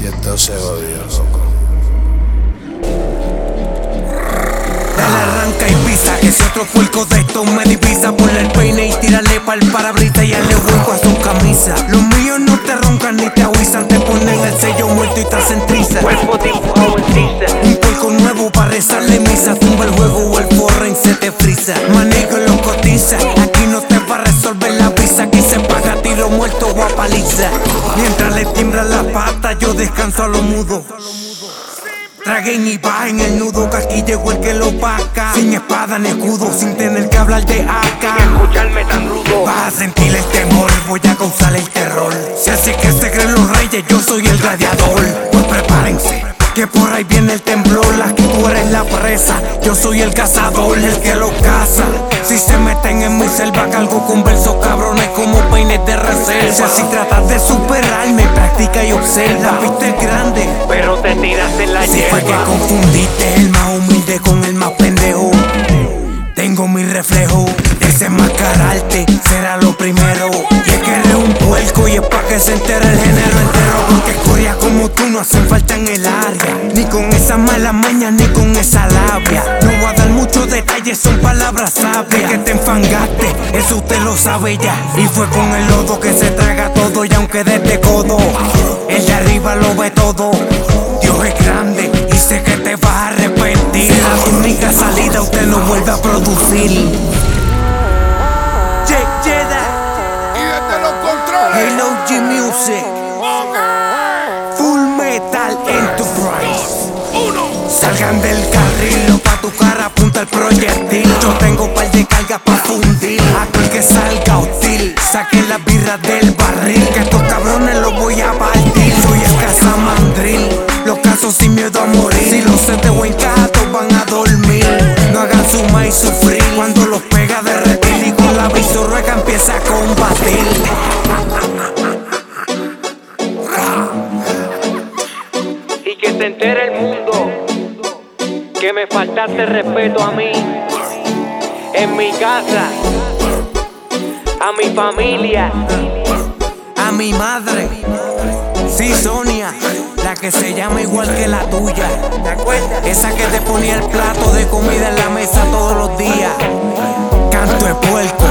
Esto se odia, loco. Dale arranca y pisa. Que si otro puerco de esto me divisa. Ponle el peine y tírale pa'l parabrisa. Y hazle hueco a su camisa. Los míos no te roncan ni te avisan. Te ponen el sello muerto y te hacen triza. Cuerpo en tiza. Un puerco nuevo para rezarle misa. Tumba el juego tiro muerto o a paliza Mientras le timbran la pata Yo descanso a lo mudo Traguen y bajen el nudo, que aquí llegó el que lo paga. Sin espada ni escudo, sin tener que hablar de acá. Escucharme tan rudo. Vas a sentir el temor, voy a causar el terror. Si así que se creen los reyes, yo soy el gladiador. Pues prepárense, que por ahí viene el temblor. Aquí tú eres la presa, yo soy el cazador, el que lo caza. Si se meten en mi selva, cargo con como peines de reserva. Si así tratas de superarme, practica y observa. La es grande, Pero te tiras en la si fue que confundiste el más humilde con el más pendejo. Tengo mi reflejo, desenmascararte será lo primero. Y es que eres un puerco y es pa' que se entere el género entero. Porque escorias como tú no hacen falta en el área. Ni con esa mala maña, ni con esa labia. No voy a dar muchos detalles, son palabras sabias. Que te enfangaste, eso usted lo sabe ya. Y fue con el lodo que se traga todo, y aunque desde codo, el de arriba lo ve todo. Dios es grande y sé que te vas a arrepentir. Tu única salida, usted no vuelve a producir. Jake Jedi, Y desde los controles. Halo G Music, Full Metal Enterprise. Salgan del carril, pa' tu cara apunta el proyectil. Yo tengo par de cargas pa' fundir. Aquel que salga hostil, saquen las birras del barril. Que estos cabrones los voy a partir. Soy el cazamandril, los casos sin miedo a morir. Si los set de buen gato van a dormir, no hagan suma y sufrir. Cuando los pega de reptil y con la visorrueca empieza a combatir. Y que se entere el mundo que me faltaste respeto a mí, en mi casa, a mi familia. a mi madre. Sí, Sonia, la que se llama igual que la tuya. Esa que te ponía el plato de comida en la mesa todos los días. Canto de puerco.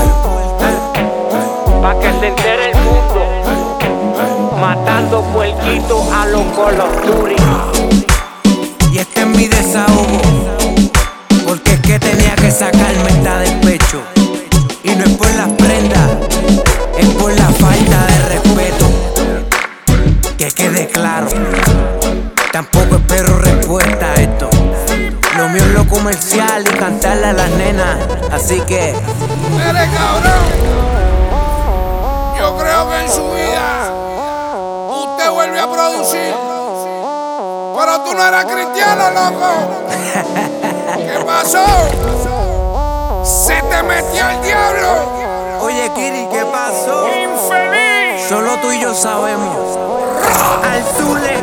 Pa' que se entere el mundo, matando puerquitos a los colosturis. Y este es mi desahogo. Que sacarme esta del pecho. Y no es por las prendas, es por la falta de respeto. Que quede claro. Tampoco espero respuesta a esto. Lo mío es lo comercial y cantarle a las nenas. Así que. Mire, cabrón. Yo creo que en su vida usted vuelve a producir. Pero tú no eras cristiano, loco. ¿Qué pasó? Se te metió el diablo. Oye, Kiri, ¿qué pasó? Infeliz. Solo tú y yo sabemos. Al Zule.